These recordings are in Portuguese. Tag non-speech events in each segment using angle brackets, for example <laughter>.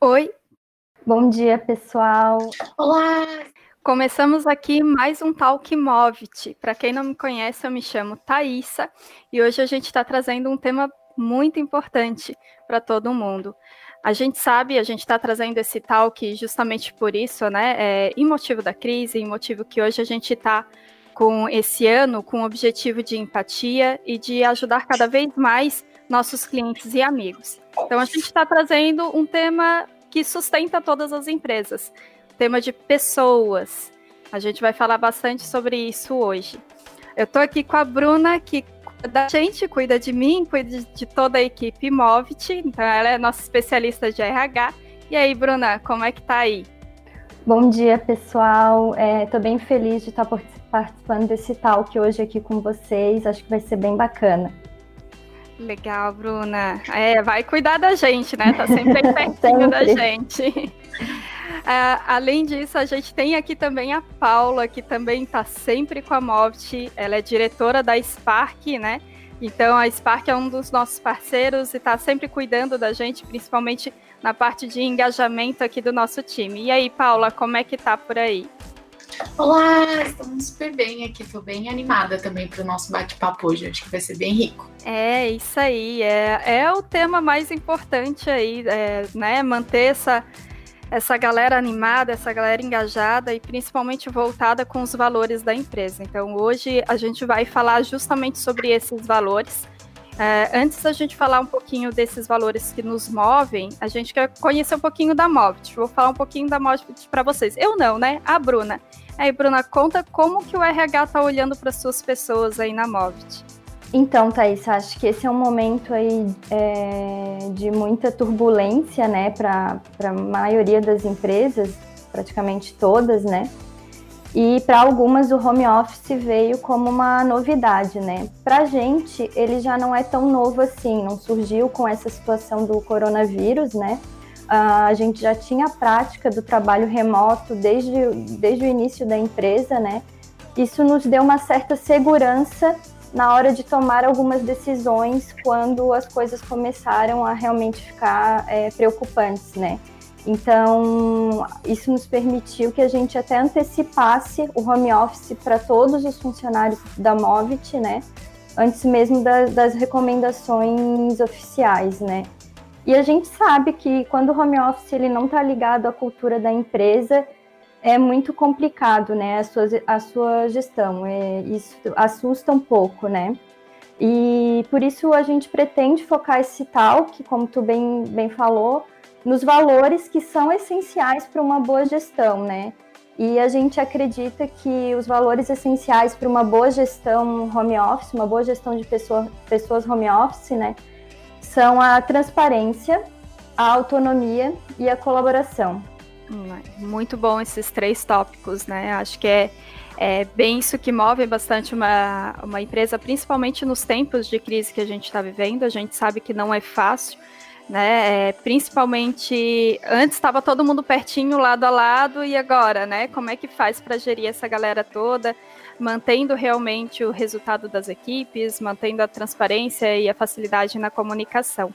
Oi. Bom dia, pessoal. Olá. Começamos aqui mais um Talk Movit. Para quem não me conhece, eu me chamo Thaisa e hoje a gente está trazendo um tema muito importante para todo mundo. A gente sabe, a gente está trazendo esse talk justamente por isso, né? É, em motivo da crise, em motivo que hoje a gente está com esse ano com o objetivo de empatia e de ajudar cada vez mais nossos clientes e amigos. Então a gente está trazendo um tema que sustenta todas as empresas, tema de pessoas. A gente vai falar bastante sobre isso hoje. Eu estou aqui com a Bruna, que cuida da gente, cuida de mim, cuida de toda a equipe Movit. Então, ela é nossa especialista de RH. E aí, Bruna, como é que tá aí? Bom dia, pessoal. Estou é, bem feliz de estar participando desse talk hoje aqui com vocês. Acho que vai ser bem bacana. Legal, Bruna. É, vai cuidar da gente, né? Tá sempre pertinho da <laughs> gente. Uh, além disso, a gente tem aqui também a Paula, que também está sempre com a Movit. Ela é diretora da Spark, né? Então, a Spark é um dos nossos parceiros e está sempre cuidando da gente, principalmente na parte de engajamento aqui do nosso time. E aí, Paula, como é que tá por aí? Olá, estamos super bem aqui. Estou bem animada também para o nosso bate-papo hoje. Acho que vai ser bem rico. É, isso aí. É, é o tema mais importante aí, é, né? Manter essa essa galera animada, essa galera engajada e principalmente voltada com os valores da empresa. Então, hoje a gente vai falar justamente sobre esses valores. É, antes da gente falar um pouquinho desses valores que nos movem, a gente quer conhecer um pouquinho da Movit. Vou falar um pouquinho da Movit para vocês. Eu não, né? A Bruna. Aí, Bruna, conta como que o RH está olhando para as suas pessoas aí na Movit. Então, Thaís, acho que esse é um momento aí é, de muita turbulência, né, para a maioria das empresas, praticamente todas, né? E para algumas o home office veio como uma novidade, né? Para gente, ele já não é tão novo assim, não surgiu com essa situação do coronavírus, né? Uh, a gente já tinha a prática do trabalho remoto desde, desde o início da empresa, né? Isso nos deu uma certa segurança na hora de tomar algumas decisões quando as coisas começaram a realmente ficar é, preocupantes, né? Então, isso nos permitiu que a gente até antecipasse o home office para todos os funcionários da Movit, né? Antes mesmo da, das recomendações oficiais, né? E a gente sabe que quando o home office ele não está ligado à cultura da empresa, é muito complicado, né, a sua, a sua gestão. É, isso assusta um pouco, né? E por isso a gente pretende focar esse talk, como tu bem, bem falou, nos valores que são essenciais para uma boa gestão, né? E a gente acredita que os valores essenciais para uma boa gestão home office, uma boa gestão de pessoa, pessoas home office, né, são a transparência, a autonomia e a colaboração. Muito bom esses três tópicos, né? Acho que é, é bem isso que move bastante uma, uma empresa, principalmente nos tempos de crise que a gente está vivendo. A gente sabe que não é fácil, né? É, principalmente antes estava todo mundo pertinho, lado a lado, e agora, né? Como é que faz para gerir essa galera toda, mantendo realmente o resultado das equipes, mantendo a transparência e a facilidade na comunicação.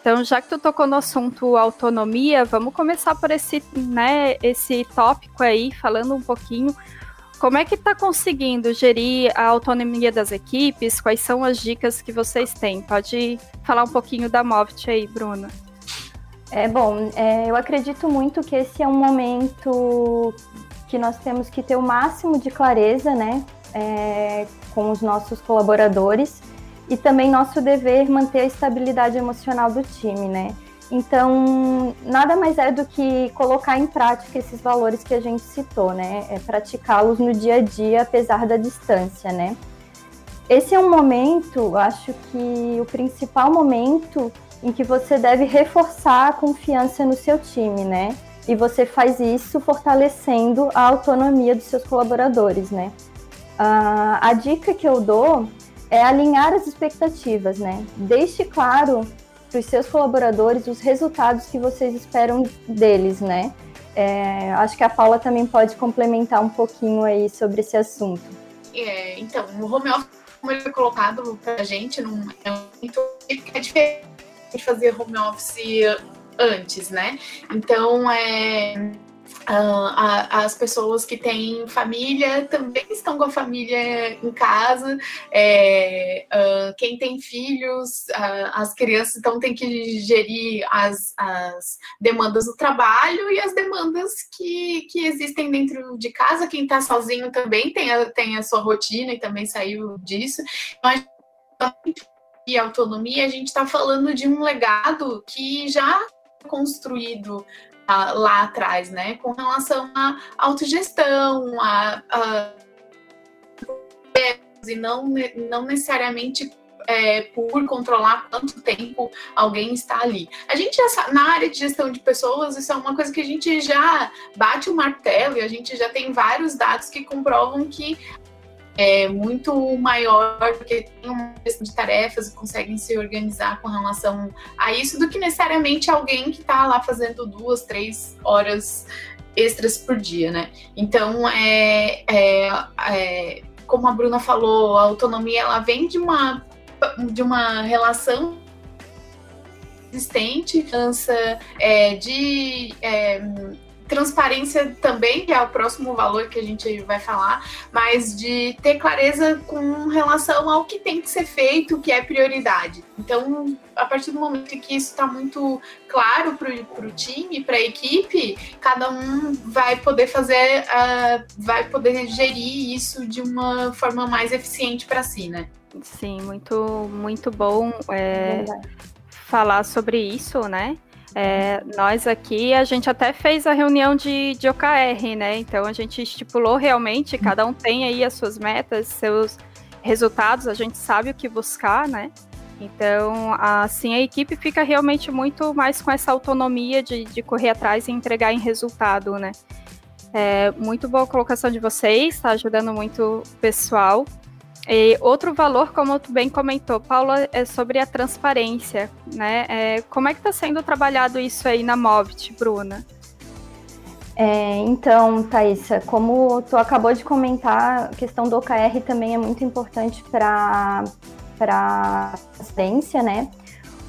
Então, já que tu tocou no assunto autonomia, vamos começar por esse, né, esse tópico aí, falando um pouquinho como é que está conseguindo gerir a autonomia das equipes? Quais são as dicas que vocês têm? Pode falar um pouquinho da Movit aí, Bruna. É bom, é, eu acredito muito que esse é um momento que nós temos que ter o máximo de clareza, né, é, com os nossos colaboradores e também nosso dever manter a estabilidade emocional do time, né? Então, nada mais é do que colocar em prática esses valores que a gente citou, né? É praticá-los no dia a dia, apesar da distância, né? Esse é um momento, acho que o principal momento em que você deve reforçar a confiança no seu time, né? E você faz isso fortalecendo a autonomia dos seus colaboradores, né? Uh, a dica que eu dou é alinhar as expectativas, né? Deixe claro para os seus colaboradores os resultados que vocês esperam deles, né? É, acho que a Paula também pode complementar um pouquinho aí sobre esse assunto. É, então, o home office, como ele foi colocado para a gente, não é muito é diferente fazia home office antes, né? Então, é, as pessoas que têm família também estão com a família em casa. É, uh, quem tem filhos, uh, as crianças então tem que gerir as, as, demandas do trabalho e as demandas que, que existem dentro de casa. Quem está sozinho também tem a, tem a sua rotina e também saiu disso. Então, e autonomia, a gente está falando de um legado que já construído lá atrás, né? Com relação à autogestão, a, a e não, não necessariamente é, por controlar quanto tempo alguém está ali. A gente já na área de gestão de pessoas, isso é uma coisa que a gente já bate o martelo e a gente já tem vários dados que comprovam que é muito maior, porque tem uma questão de tarefas e conseguem se organizar com relação a isso, do que necessariamente alguém que está lá fazendo duas, três horas extras por dia, né? Então, é, é, é, como a Bruna falou, a autonomia ela vem de uma, de uma relação existente, é, de é, transparência também, que é o próximo valor que a gente vai falar, mas de ter clareza com relação ao que tem que ser feito, o que é prioridade. Então, a partir do momento que isso está muito claro para o time, para a equipe, cada um vai poder fazer, uh, vai poder gerir isso de uma forma mais eficiente para si, né? Sim, muito, muito bom é, falar sobre isso, né? É, nós aqui, a gente até fez a reunião de, de OKR, né? Então a gente estipulou realmente, cada um tem aí as suas metas, seus resultados, a gente sabe o que buscar, né? Então, assim, a equipe fica realmente muito mais com essa autonomia de, de correr atrás e entregar em resultado, né? É, muito boa colocação de vocês, está ajudando muito o pessoal. E outro valor, como tu bem comentou, Paula, é sobre a transparência, né? É, como é que está sendo trabalhado isso aí na Movit, Bruna? É, então, Thaisa, como tu acabou de comentar, a questão do OKR também é muito importante para a transparência, né?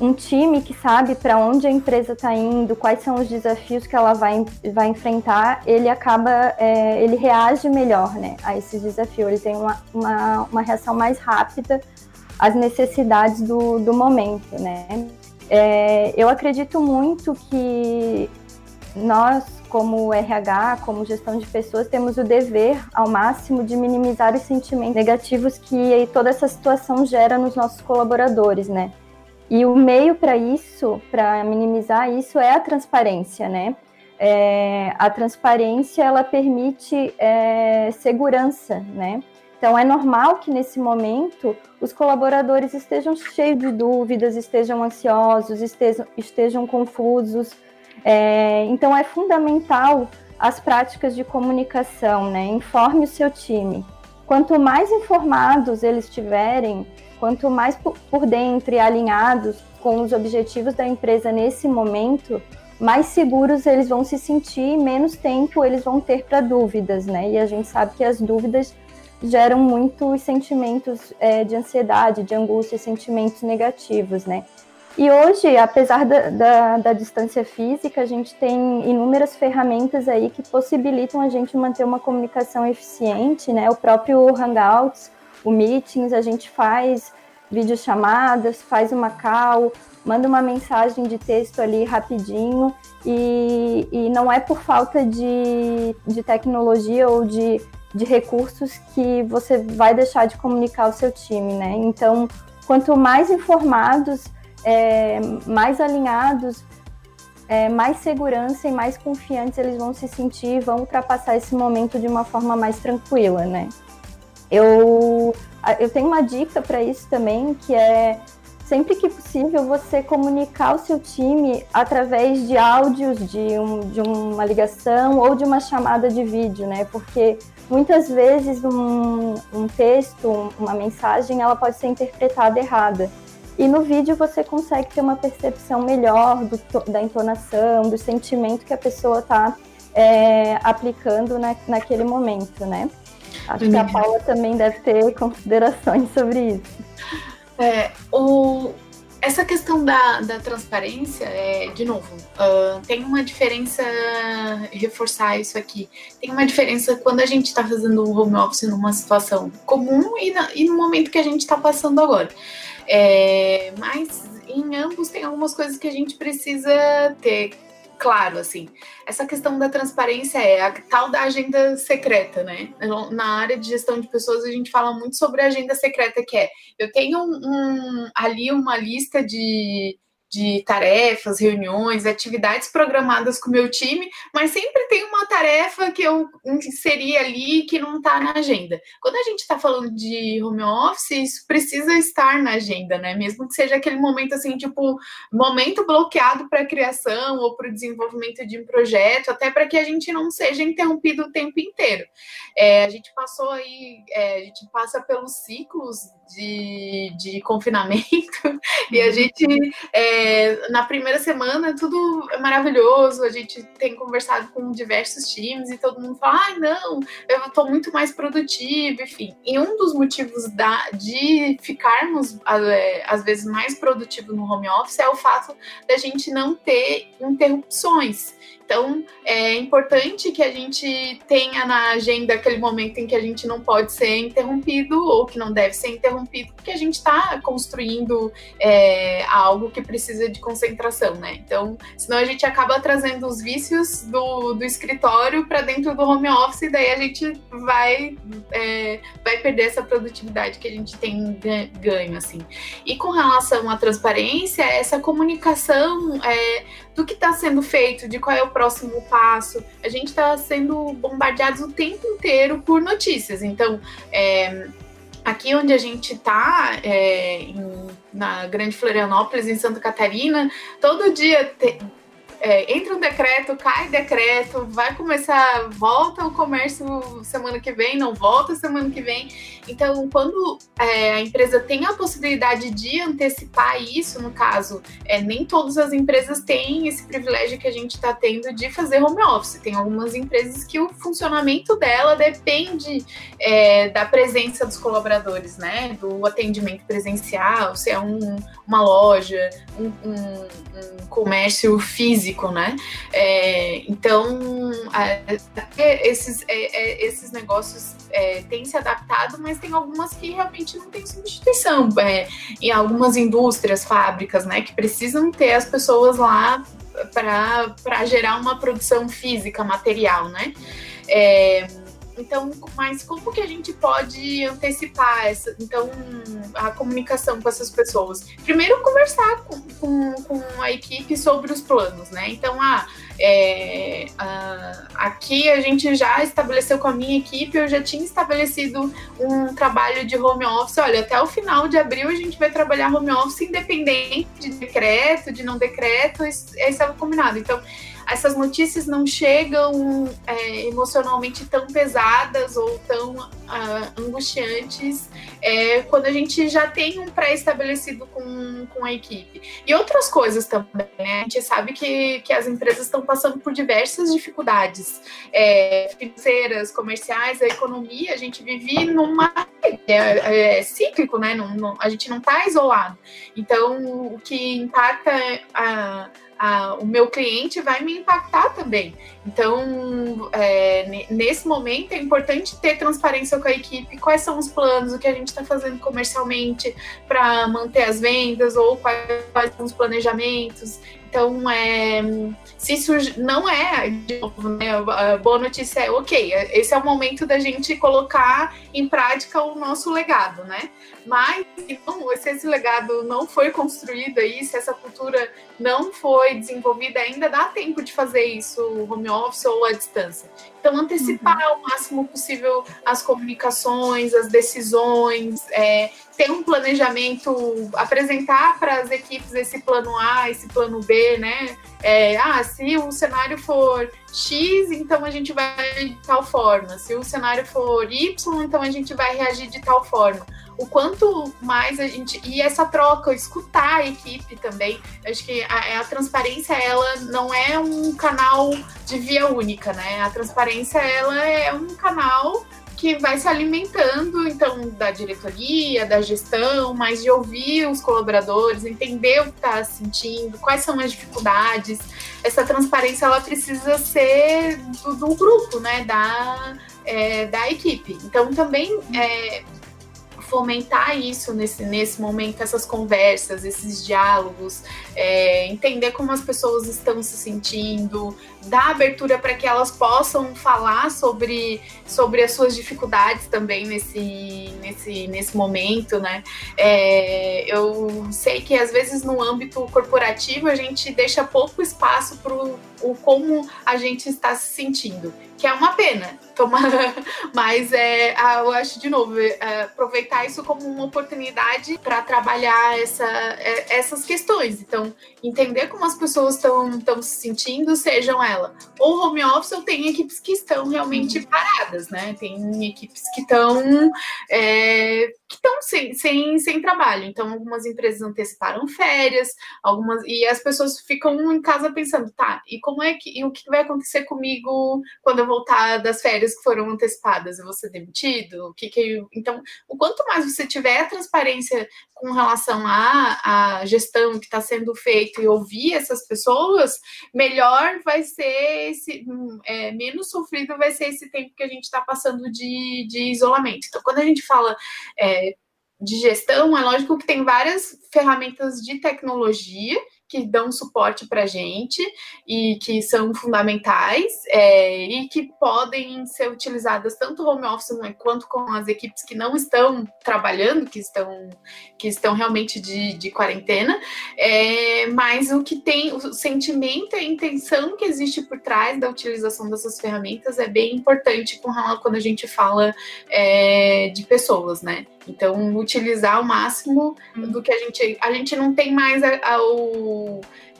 Um time que sabe para onde a empresa está indo, quais são os desafios que ela vai, vai enfrentar, ele acaba, é, ele reage melhor né, a esses desafios, ele tem uma, uma, uma reação mais rápida às necessidades do, do momento. Né? É, eu acredito muito que nós, como RH, como gestão de pessoas, temos o dever ao máximo de minimizar os sentimentos negativos que toda essa situação gera nos nossos colaboradores, né? E o meio para isso, para minimizar isso, é a transparência, né? É, a transparência ela permite é, segurança, né? Então é normal que nesse momento os colaboradores estejam cheios de dúvidas, estejam ansiosos, estejam, estejam confusos. É, então é fundamental as práticas de comunicação, né? Informe o seu time. Quanto mais informados eles tiverem, Quanto mais por dentro e alinhados com os objetivos da empresa nesse momento, mais seguros eles vão se sentir e menos tempo eles vão ter para dúvidas, né? E a gente sabe que as dúvidas geram muitos sentimentos é, de ansiedade, de angústia, sentimentos negativos, né? E hoje, apesar da, da, da, distância física, a gente tem inúmeras ferramentas aí que possibilitam a gente manter uma comunicação eficiente, né? O próprio Hangouts, o Meetings, a gente faz videochamadas, faz uma call, manda uma mensagem de texto ali rapidinho e, e não é por falta de, de tecnologia ou de, de recursos que você vai deixar de comunicar o seu time, né? Então, quanto mais informados, é, mais alinhados, é, mais segurança e mais confiantes eles vão se sentir e vão ultrapassar esse momento de uma forma mais tranquila, né? Eu, eu tenho uma dica para isso também, que é sempre que possível você comunicar o seu time através de áudios de, um, de uma ligação ou de uma chamada de vídeo, né? Porque muitas vezes um, um texto, uma mensagem, ela pode ser interpretada errada. E no vídeo você consegue ter uma percepção melhor do, da entonação, do sentimento que a pessoa está é, aplicando na, naquele momento, né? Acho que a Paula também deve ter considerações sobre isso. É, o, essa questão da, da transparência, é, de novo, uh, tem uma diferença, reforçar isso aqui, tem uma diferença quando a gente está fazendo o home office numa situação comum e, na, e no momento que a gente está passando agora. É, mas em ambos tem algumas coisas que a gente precisa ter claro, assim. Essa questão da transparência é a tal da agenda secreta, né? Na área de gestão de pessoas, a gente fala muito sobre a agenda secreta, que é eu tenho um ali uma lista de de tarefas, reuniões, atividades programadas com o meu time, mas sempre tem uma tarefa que eu inseri ali que não está na agenda. Quando a gente está falando de home office, isso precisa estar na agenda, né? Mesmo que seja aquele momento assim, tipo, momento bloqueado para a criação ou para o desenvolvimento de um projeto, até para que a gente não seja interrompido o tempo inteiro. É, a gente passou aí, é, a gente passa pelos ciclos de, de confinamento <laughs> e a gente é, na primeira semana tudo é maravilhoso, a gente tem conversado com diversos times e todo mundo fala, ah, não, eu estou muito mais produtivo, enfim. E um dos motivos da, de ficarmos é, às vezes mais produtivo no home office é o fato da gente não ter interrupções. Então, é importante que a gente tenha na agenda aquele momento em que a gente não pode ser interrompido ou que não deve ser interrompido, porque a gente está construindo é, algo que precisa de concentração, né? Então, senão a gente acaba trazendo os vícios do, do escritório para dentro do home office, e daí a gente vai, é, vai perder essa produtividade que a gente tem ganho, assim. E com relação à transparência, essa comunicação é, do que está sendo feito, de qual é o próximo passo. A gente está sendo bombardeados o tempo inteiro por notícias. Então, é, aqui onde a gente está, é, na Grande Florianópolis, em Santa Catarina, todo dia é, entra um decreto, cai decreto, vai começar, volta o comércio semana que vem, não volta semana que vem. Então, quando é, a empresa tem a possibilidade de antecipar isso, no caso, é, nem todas as empresas têm esse privilégio que a gente está tendo de fazer home office. Tem algumas empresas que o funcionamento dela depende é, da presença dos colaboradores, né? Do atendimento presencial, se é um, uma loja, um, um, um comércio físico, né? É, então, esses, é, é, esses negócios têm se adaptado, mas tem algumas que realmente não tem substituição. É, em algumas indústrias, fábricas, né, que precisam ter as pessoas lá para gerar uma produção física, material, né? É, então, mas como que a gente pode antecipar essa, então, a comunicação com essas pessoas? Primeiro, conversar com, com, com a equipe sobre os planos, né? Então, ah, é, ah, aqui a gente já estabeleceu com a minha equipe, eu já tinha estabelecido um trabalho de home office. Olha, até o final de abril a gente vai trabalhar home office independente de decreto, de não decreto, esse é o combinado. Então, essas notícias não chegam é, emocionalmente tão pesadas ou tão uh, angustiantes é, quando a gente já tem um pré-estabelecido com, com a equipe. E outras coisas também, né? A gente sabe que, que as empresas estão passando por diversas dificuldades é, financeiras, comerciais, a economia, a gente vive numa. É, é cíclico, né? Não, não, a gente não está isolado. Então, o que impacta a a, o meu cliente vai me impactar também. Então, é, nesse momento, é importante ter transparência com a equipe, quais são os planos, o que a gente está fazendo comercialmente para manter as vendas, ou quais, quais são os planejamentos. Então, é, se isso não é, de novo, né, a boa notícia é, ok, esse é o momento da gente colocar em prática o nosso legado, né? Mas então, se esse legado não foi construído aí, se essa cultura não foi desenvolvida ainda, dá tempo de fazer isso home office ou à distância. Então, antecipar uhum. o máximo possível as comunicações, as decisões, é, ter um planejamento, apresentar para as equipes esse plano A, esse plano B, né? É, ah, se o cenário for X, então a gente vai de tal forma. Se o cenário for Y, então a gente vai reagir de tal forma o quanto mais a gente. E essa troca, escutar a equipe também. Acho que a, a, transparência, ela não é um canal de via única, né? A transparência, ela é um canal que vai se alimentando, então, da diretoria, da gestão, mas de ouvir os colaboradores, entender o que está sentindo, quais são as dificuldades. Essa transparência, ela precisa ser do, do grupo, né, da, é, da equipe. Então, também é, fomentar isso nesse, nesse momento, essas conversas, esses diálogos, é, entender como as pessoas estão se sentindo, dar abertura para que elas possam falar sobre, sobre as suas dificuldades também nesse, nesse, nesse momento, né? É, eu sei que às vezes no âmbito corporativo a gente deixa pouco espaço para o como a gente está se sentindo, que é uma pena, <laughs> mas é, eu acho de novo é, aproveitar isso como uma oportunidade para trabalhar essa, é, essas questões. Então, entender como as pessoas estão se sentindo, sejam ela ou home office, ou tem equipes que estão realmente uhum. paradas, né? Tem equipes que estão é, que estão sem, sem, sem trabalho. Então, algumas empresas anteciparam férias, algumas e as pessoas ficam em casa pensando, tá, e como é que e o que vai acontecer comigo quando eu voltar das férias que foram antecipadas? Eu vou ser demitido? O que que eu... então, o quanto mais você tiver transparência com relação à, à gestão que está sendo feita e ouvir essas pessoas, melhor vai ser esse, é, menos sofrido vai ser esse tempo que a gente está passando de, de isolamento. Então, quando a gente fala é, de gestão, é lógico que tem várias ferramentas de tecnologia que dão suporte para a gente e que são fundamentais é, e que podem ser utilizadas tanto home office né, quanto com as equipes que não estão trabalhando, que estão, que estão realmente de, de quarentena, é, mas o que tem, o sentimento e a intenção que existe por trás da utilização dessas ferramentas é bem importante com, quando a gente fala é, de pessoas, né? Então, utilizar o máximo do que a gente. A gente não tem mais a, a, o,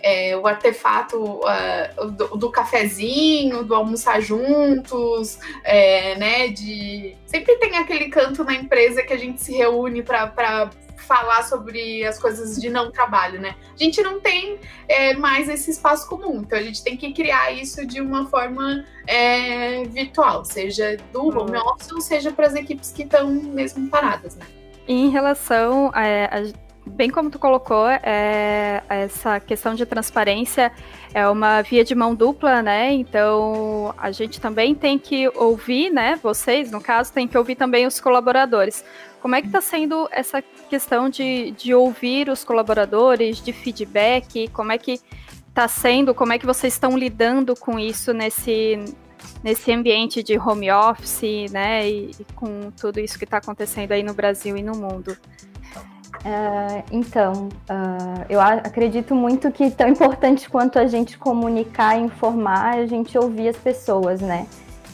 é, o artefato a, do, do, cafezinho, do almoçar juntos, é, né? De. Sempre tem aquele canto na empresa que a gente se reúne para falar sobre as coisas de não trabalho, né? A gente não tem é, mais esse espaço comum, então a gente tem que criar isso de uma forma é, virtual, seja do uhum. home office ou seja para as equipes que estão mesmo paradas, né? Em relação a, a bem como tu colocou, é, essa questão de transparência é uma via de mão dupla, né? Então a gente também tem que ouvir, né? Vocês, no caso, tem que ouvir também os colaboradores. Como é que está sendo essa questão de, de ouvir os colaboradores, de feedback? Como é que está sendo? Como é que vocês estão lidando com isso nesse, nesse ambiente de home office, né? E, e com tudo isso que está acontecendo aí no Brasil e no mundo? Uh, então, uh, eu acredito muito que tão importante quanto a gente comunicar e informar, a gente ouvir as pessoas, né?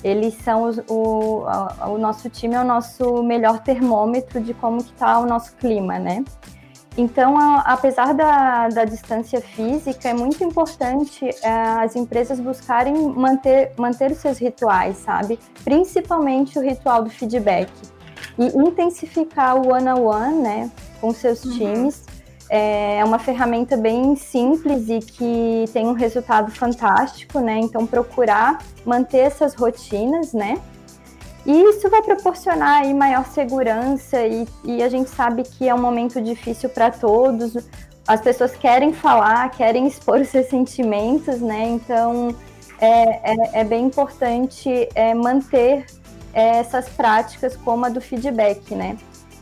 eles são os, o, o nosso time é o nosso melhor termômetro de como que está o nosso clima, né? Então, a, apesar da, da distância física, é muito importante é, as empresas buscarem manter, manter os seus rituais, sabe? Principalmente o ritual do feedback. E intensificar o one-on-one, -on -one, né, com seus uhum. times, é uma ferramenta bem simples e que tem um resultado fantástico, né? Então procurar manter essas rotinas, né? E isso vai proporcionar aí maior segurança e, e a gente sabe que é um momento difícil para todos. As pessoas querem falar, querem expor <laughs> os seus sentimentos, né? Então é, é, é bem importante é, manter é, essas práticas como a do feedback, né?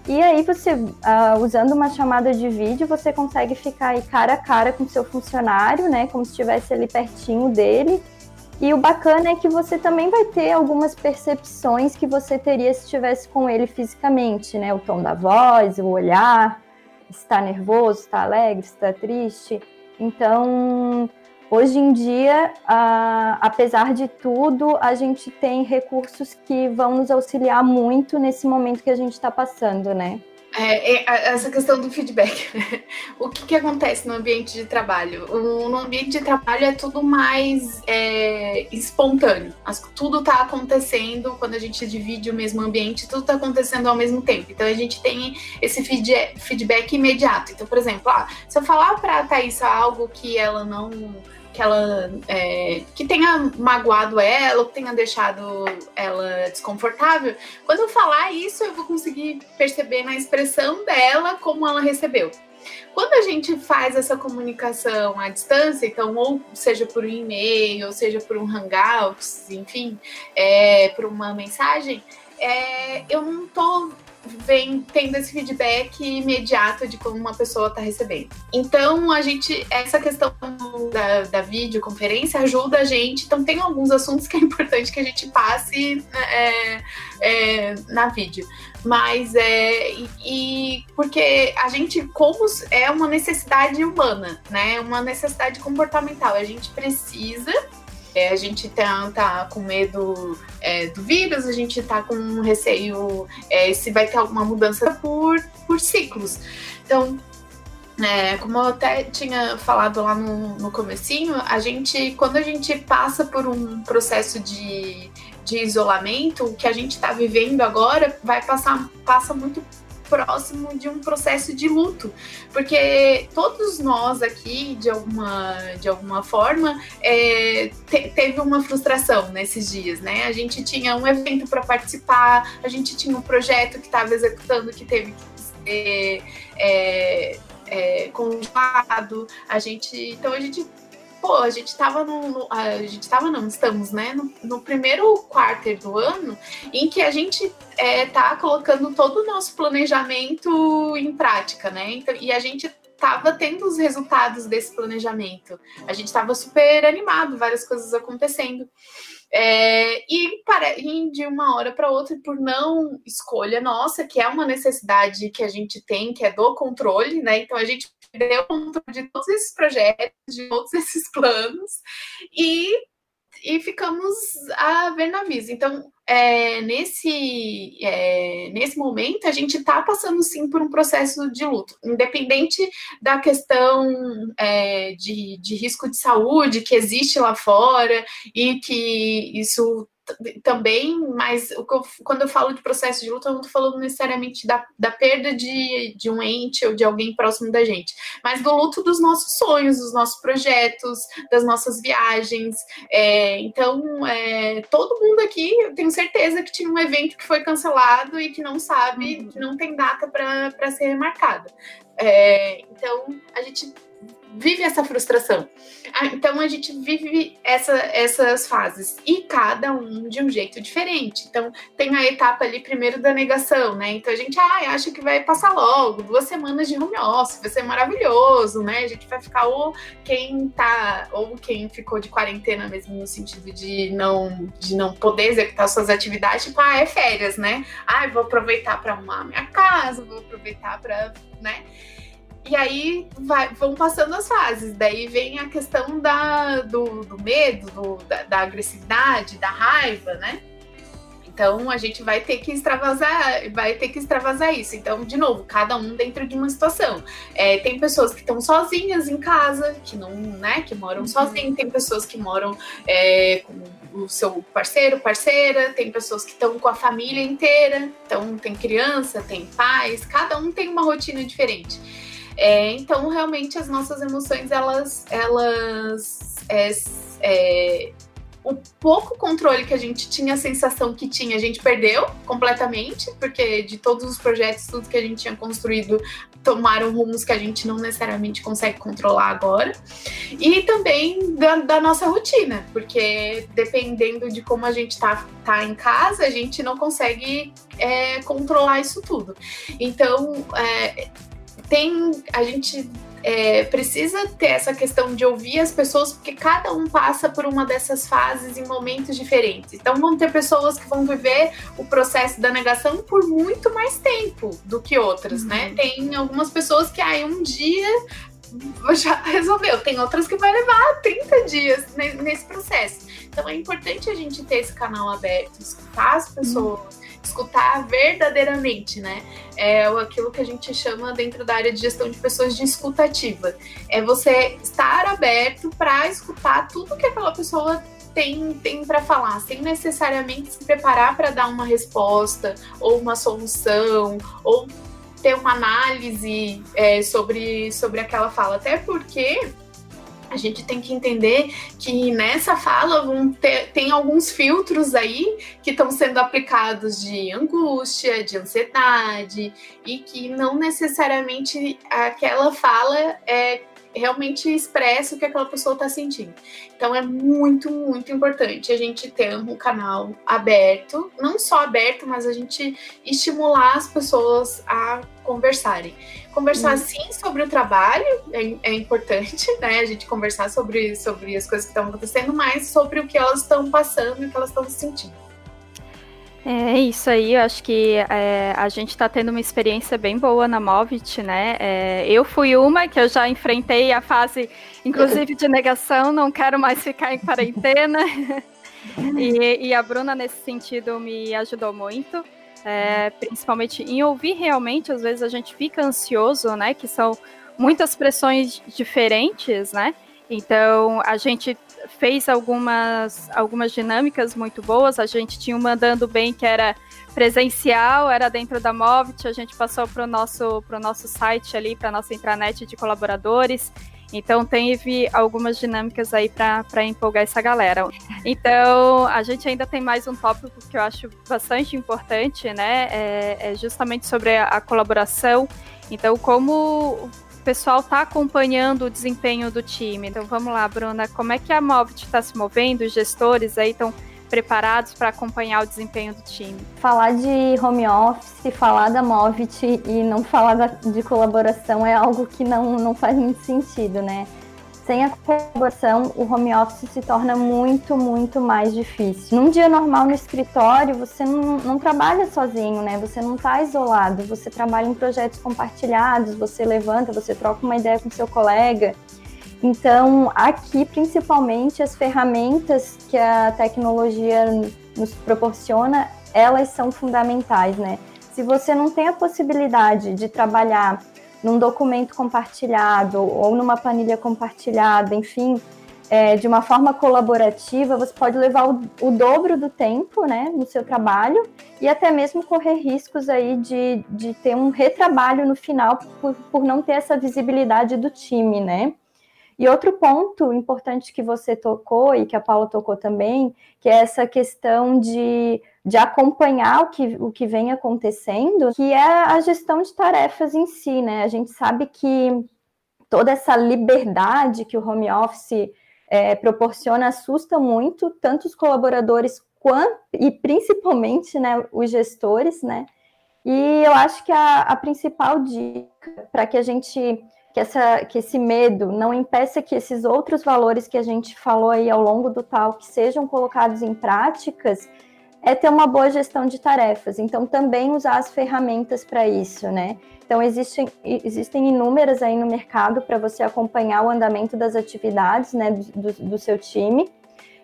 E aí você, uh, usando uma chamada de vídeo, você consegue ficar aí cara a cara com seu funcionário, né? Como se estivesse ali pertinho dele. E o bacana é que você também vai ter algumas percepções que você teria se estivesse com ele fisicamente, né? O tom da voz, o olhar, está nervoso, está alegre, está triste. Então, Hoje em dia, apesar de tudo, a gente tem recursos que vão nos auxiliar muito nesse momento que a gente está passando, né? É, é, essa questão do feedback. <laughs> o que, que, acontece no ambiente de trabalho? O, no ambiente de trabalho é tudo mais é, espontâneo. As, tudo está acontecendo quando a gente divide o mesmo ambiente, tudo está acontecendo ao mesmo tempo. Então a gente tem esse feed, feedback imediato. Então, por exemplo, ah, se eu falar para a Thaís algo que ela não que ela é, que tenha magoado ela ou que tenha deixado ela desconfortável, quando eu falar isso, eu vou conseguir perceber na expressão dela como ela recebeu. Quando a gente faz essa comunicação à distância, então, ou seja por um e-mail, ou seja por um Hangouts, enfim, é, por uma mensagem, é, eu não estou vem tendo esse feedback imediato de como uma pessoa está recebendo. Então, a gente, essa questão da, da videoconferência ajuda a gente. Então, tem alguns assuntos que é importante que a gente passe é, é, na vídeo. Mas é. E, e, porque a gente, como é uma necessidade humana, né? Uma necessidade comportamental. A gente precisa é, a gente tá, tá com medo é, do vírus, a gente tá com receio é, se vai ter alguma mudança por, por ciclos. Então, é, como eu até tinha falado lá no, no comecinho, a gente, quando a gente passa por um processo de, de isolamento, o que a gente está vivendo agora vai passar passa muito próximo de um processo de luto, porque todos nós aqui, de alguma, de alguma forma, é, te, teve uma frustração nesses dias, né? A gente tinha um evento para participar, a gente tinha um projeto que estava executando que teve que ser é, é, congelado, a gente, então a gente pô, a gente tava no, no, A gente tava, não, estamos, né? No, no primeiro quarto do ano em que a gente é, tá colocando todo o nosso planejamento em prática, né? Então, e a gente estava tendo os resultados desse planejamento. A gente estava super animado, várias coisas acontecendo. É, e, para, e de uma hora para outra, por não escolha nossa, que é uma necessidade que a gente tem, que é do controle, né? Então a gente perdeu o controle de todos esses projetos, de todos esses planos, e, e ficamos a ver navios. Então, é, nesse, é, nesse momento, a gente está passando sim por um processo de luto, independente da questão é, de, de risco de saúde que existe lá fora e que isso também, mas eu, quando eu falo de processo de luta, eu não estou falando necessariamente da, da perda de, de um ente ou de alguém próximo da gente, mas do luto dos nossos sonhos, dos nossos projetos, das nossas viagens. É, então, é, todo mundo aqui, eu tenho certeza que tinha um evento que foi cancelado e que não sabe, uhum. que não tem data para ser remarcada. É, então, a gente vive essa frustração. Ah, então a gente vive essa, essas fases e cada um de um jeito diferente. Então tem a etapa ali primeiro da negação, né? Então a gente ah, acha que vai passar logo, duas semanas de home office, vai ser maravilhoso, né? A gente vai ficar ou quem tá ou quem ficou de quarentena mesmo no sentido de não de não poder executar suas atividades, tipo, ah, é férias, né? Ah, vou aproveitar para arrumar minha casa, vou aproveitar para, né? E aí vai, vão passando as fases. Daí vem a questão da, do, do medo, do, da, da, agressividade, da raiva, né? Então a gente vai ter que extravasar, vai ter que extravasar isso. Então, de novo, cada um dentro de uma situação. É, tem pessoas que estão sozinhas em casa, que não, né, que moram uhum. sozinhas, tem pessoas que moram é, com o seu parceiro, parceira, tem pessoas que estão com a família inteira, então tem criança, tem pais, cada um tem uma rotina diferente. É, então, realmente, as nossas emoções, elas, elas é, é, o pouco controle que a gente tinha a sensação que tinha, a gente perdeu completamente, porque de todos os projetos, tudo que a gente tinha construído, tomaram rumos que a gente não necessariamente consegue controlar agora. E também da, da nossa rotina, porque dependendo de como a gente tá, tá em casa, a gente não consegue é, controlar isso tudo. Então, é, tem a gente é, precisa ter essa questão de ouvir as pessoas, porque cada um passa por uma dessas fases em momentos diferentes. Então, vão ter pessoas que vão viver o processo da negação por muito mais tempo do que outras, né? uhum. né? Tem algumas pessoas que aí um dia já <laughs> resolveu, tem outras que vai levar 30 dias nesse processo. Então, é importante a gente ter esse canal aberto, escutar as pessoas. Uhum escutar verdadeiramente, né? É aquilo que a gente chama dentro da área de gestão de pessoas de escutativa. É você estar aberto para escutar tudo que aquela pessoa tem, tem para falar, sem necessariamente se preparar para dar uma resposta ou uma solução ou ter uma análise é, sobre, sobre aquela fala. Até porque a gente tem que entender que nessa fala vão ter, tem alguns filtros aí que estão sendo aplicados de angústia, de ansiedade, e que não necessariamente aquela fala é realmente expressa o que aquela pessoa está sentindo. Então é muito, muito importante a gente ter um canal aberto, não só aberto, mas a gente estimular as pessoas a conversarem. Conversar hum. sim sobre o trabalho é, é, importante, <laughs> né? A gente conversar sobre, sobre as coisas que estão acontecendo, mas sobre o que elas estão passando e o que elas estão sentindo. É isso aí, eu acho que é, a gente está tendo uma experiência bem boa na Movit, né? É, eu fui uma que eu já enfrentei a fase, inclusive, de negação, não quero mais ficar em quarentena. <laughs> e, e, a Bruna, nesse sentido, me ajudou muito. É, principalmente em ouvir realmente, às vezes a gente fica ansioso, né? Que são muitas pressões diferentes, né? Então a gente fez algumas, algumas dinâmicas muito boas. A gente tinha uma andando bem que era presencial, era dentro da Movit, a gente passou para o nosso, nosso site ali, para a nossa intranet de colaboradores. Então teve algumas dinâmicas aí para empolgar essa galera. Então a gente ainda tem mais um tópico que eu acho bastante importante, né? É, é justamente sobre a, a colaboração. Então, como pessoal está acompanhando o desempenho do time. Então vamos lá, Bruna, como é que a Movit está se movendo? Os gestores aí estão preparados para acompanhar o desempenho do time? Falar de home office, falar da Movit e não falar de colaboração é algo que não, não faz muito sentido, né? Sem a colaboração, o home office se torna muito, muito mais difícil. Num dia normal no escritório, você não, não trabalha sozinho, né? Você não está isolado, você trabalha em projetos compartilhados, você levanta, você troca uma ideia com seu colega. Então, aqui, principalmente, as ferramentas que a tecnologia nos proporciona, elas são fundamentais, né? Se você não tem a possibilidade de trabalhar num documento compartilhado ou numa planilha compartilhada, enfim, é, de uma forma colaborativa, você pode levar o, o, dobro do tempo né, no seu trabalho e até mesmo correr riscos aí de, de ter um retrabalho no final por, por não ter essa visibilidade do time, né? E outro ponto importante que você tocou e que a Paula tocou também, que é essa questão de, de acompanhar o que, o que vem acontecendo, que é a gestão de tarefas em si, né? A gente sabe que toda essa liberdade que o home office é, proporciona assusta muito, tanto os colaboradores quanto, e principalmente né, os gestores, né? E eu acho que a, a principal dica para que a gente que, essa, que esse medo não impeça que esses outros valores que a gente falou aí ao longo do tal que sejam colocados em práticas, é ter uma boa gestão de tarefas. Então, também usar as ferramentas para isso, né? Então, existem, existem inúmeras aí no mercado para você acompanhar o andamento das atividades né, do, do seu time.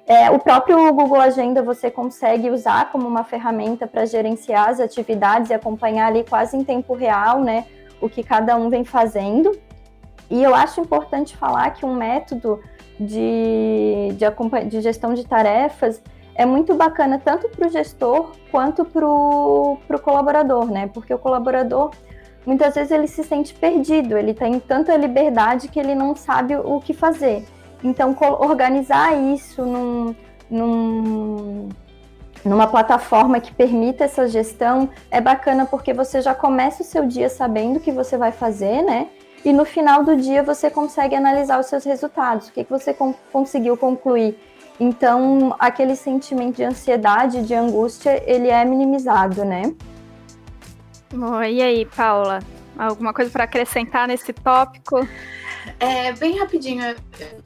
É, o próprio Google Agenda você consegue usar como uma ferramenta para gerenciar as atividades e acompanhar ali quase em tempo real, né? O que cada um vem fazendo. E eu acho importante falar que um método de, de, de gestão de tarefas é muito bacana tanto para o gestor quanto para o colaborador, né? Porque o colaborador muitas vezes ele se sente perdido, ele tem tanta liberdade que ele não sabe o que fazer. Então, organizar isso num, num, numa plataforma que permita essa gestão é bacana porque você já começa o seu dia sabendo o que você vai fazer, né? E no final do dia você consegue analisar os seus resultados, o que, que você conseguiu concluir. Então, aquele sentimento de ansiedade, de angústia, ele é minimizado, né? Bom, e aí, Paula? Alguma coisa para acrescentar nesse tópico? É, bem rapidinho,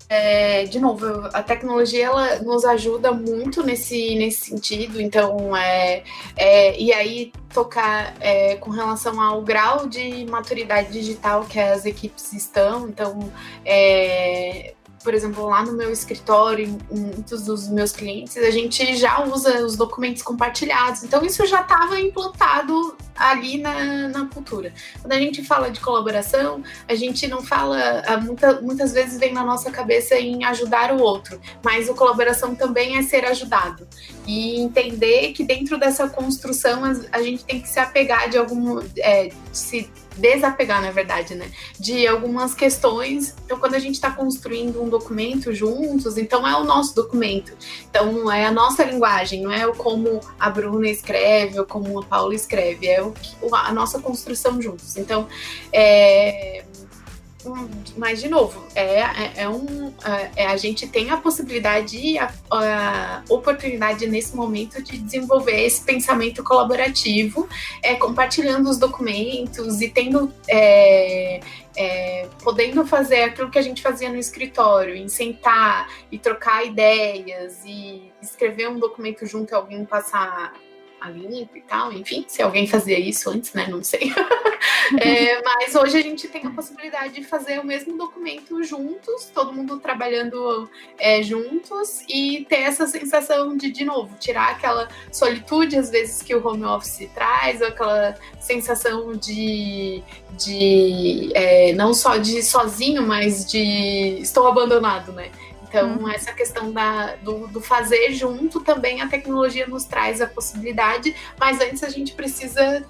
é, de novo, a tecnologia ela nos ajuda muito nesse, nesse sentido, então, é, é e aí tocar é, com relação ao grau de maturidade digital que as equipes estão, então, é, por exemplo, lá no meu escritório, muitos dos meus clientes, a gente já usa os documentos compartilhados. Então, isso já estava implantado ali na, na cultura. Quando a gente fala de colaboração, a gente não fala, muita, muitas vezes vem na nossa cabeça em ajudar o outro, mas a colaboração também é ser ajudado. E entender que dentro dessa construção a, a gente tem que se apegar de algum. É, se desapegar, na verdade, né? De algumas questões. Então, quando a gente está construindo um documento juntos, então é o nosso documento. Então, é a nossa linguagem, não é o como a Bruna escreve ou como a Paula escreve, é o, a nossa construção juntos. Então, é, mas de novo, é, é, é um, é, é, a gente tem a possibilidade, a, a, oportunidade nesse momento de desenvolver esse pensamento colaborativo, é, compartilhando os documentos e tendo é, é, podendo fazer aquilo que a gente fazia no escritório, em sentar e trocar ideias e escrever um documento junto e alguém passar a limpo e tal, enfim, se alguém fazia isso antes, né? Não sei. <laughs> é, mas hoje a gente tem a possibilidade de fazer o mesmo documento juntos, todo mundo trabalhando é, juntos e ter essa sensação de, de novo, tirar aquela solitude às vezes que o home office traz, ou aquela sensação de, de é, não só de sozinho, mas de estou abandonado, né? Então, uhum. essa questão da, do, do, fazer junto também a tecnologia nos traz a possibilidade, mas antes a gente precisa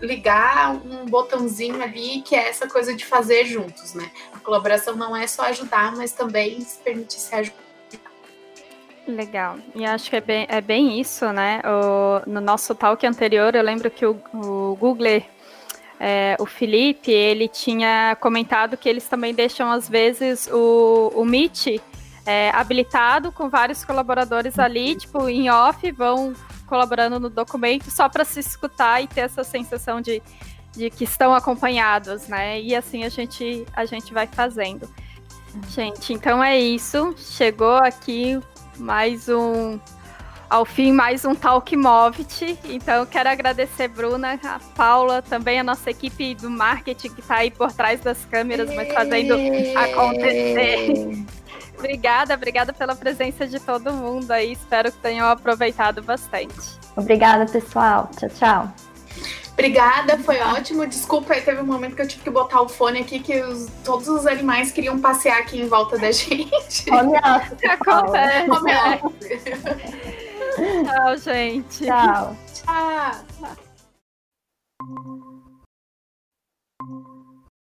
ligar um botãozinho ali que é essa coisa de fazer juntos, né? A colaboração não é só ajudar, mas também se permitir se ajudar. Legal. E acho que é bem, é bem isso, né? O, no nosso talk anterior, eu lembro que o, o Google é, o Felipe, ele tinha comentado que eles também deixam, às vezes, o, o Meet é, habilitado com vários colaboradores ali, tipo, em off, vão colaborando no documento só para se escutar e ter essa sensação de, de que estão acompanhados, né? E assim a gente, a gente vai fazendo. Gente, então é isso. Chegou aqui mais um ao fim mais um Talk Movit. Então, quero agradecer Bruna, a Paula, também a nossa equipe do marketing que está aí por trás das câmeras, mas fazendo acontecer. Obrigada, obrigada pela presença de todo mundo aí. Espero que tenham aproveitado bastante. Obrigada, pessoal. Tchau, tchau. Obrigada, foi ótimo. Desculpa, teve um momento que eu tive que botar o fone aqui, que os, todos os animais queriam passear aqui em volta da <laughs> gente. Home office. Acontece. Home office. Tchau, gente. Tchau. Tchau.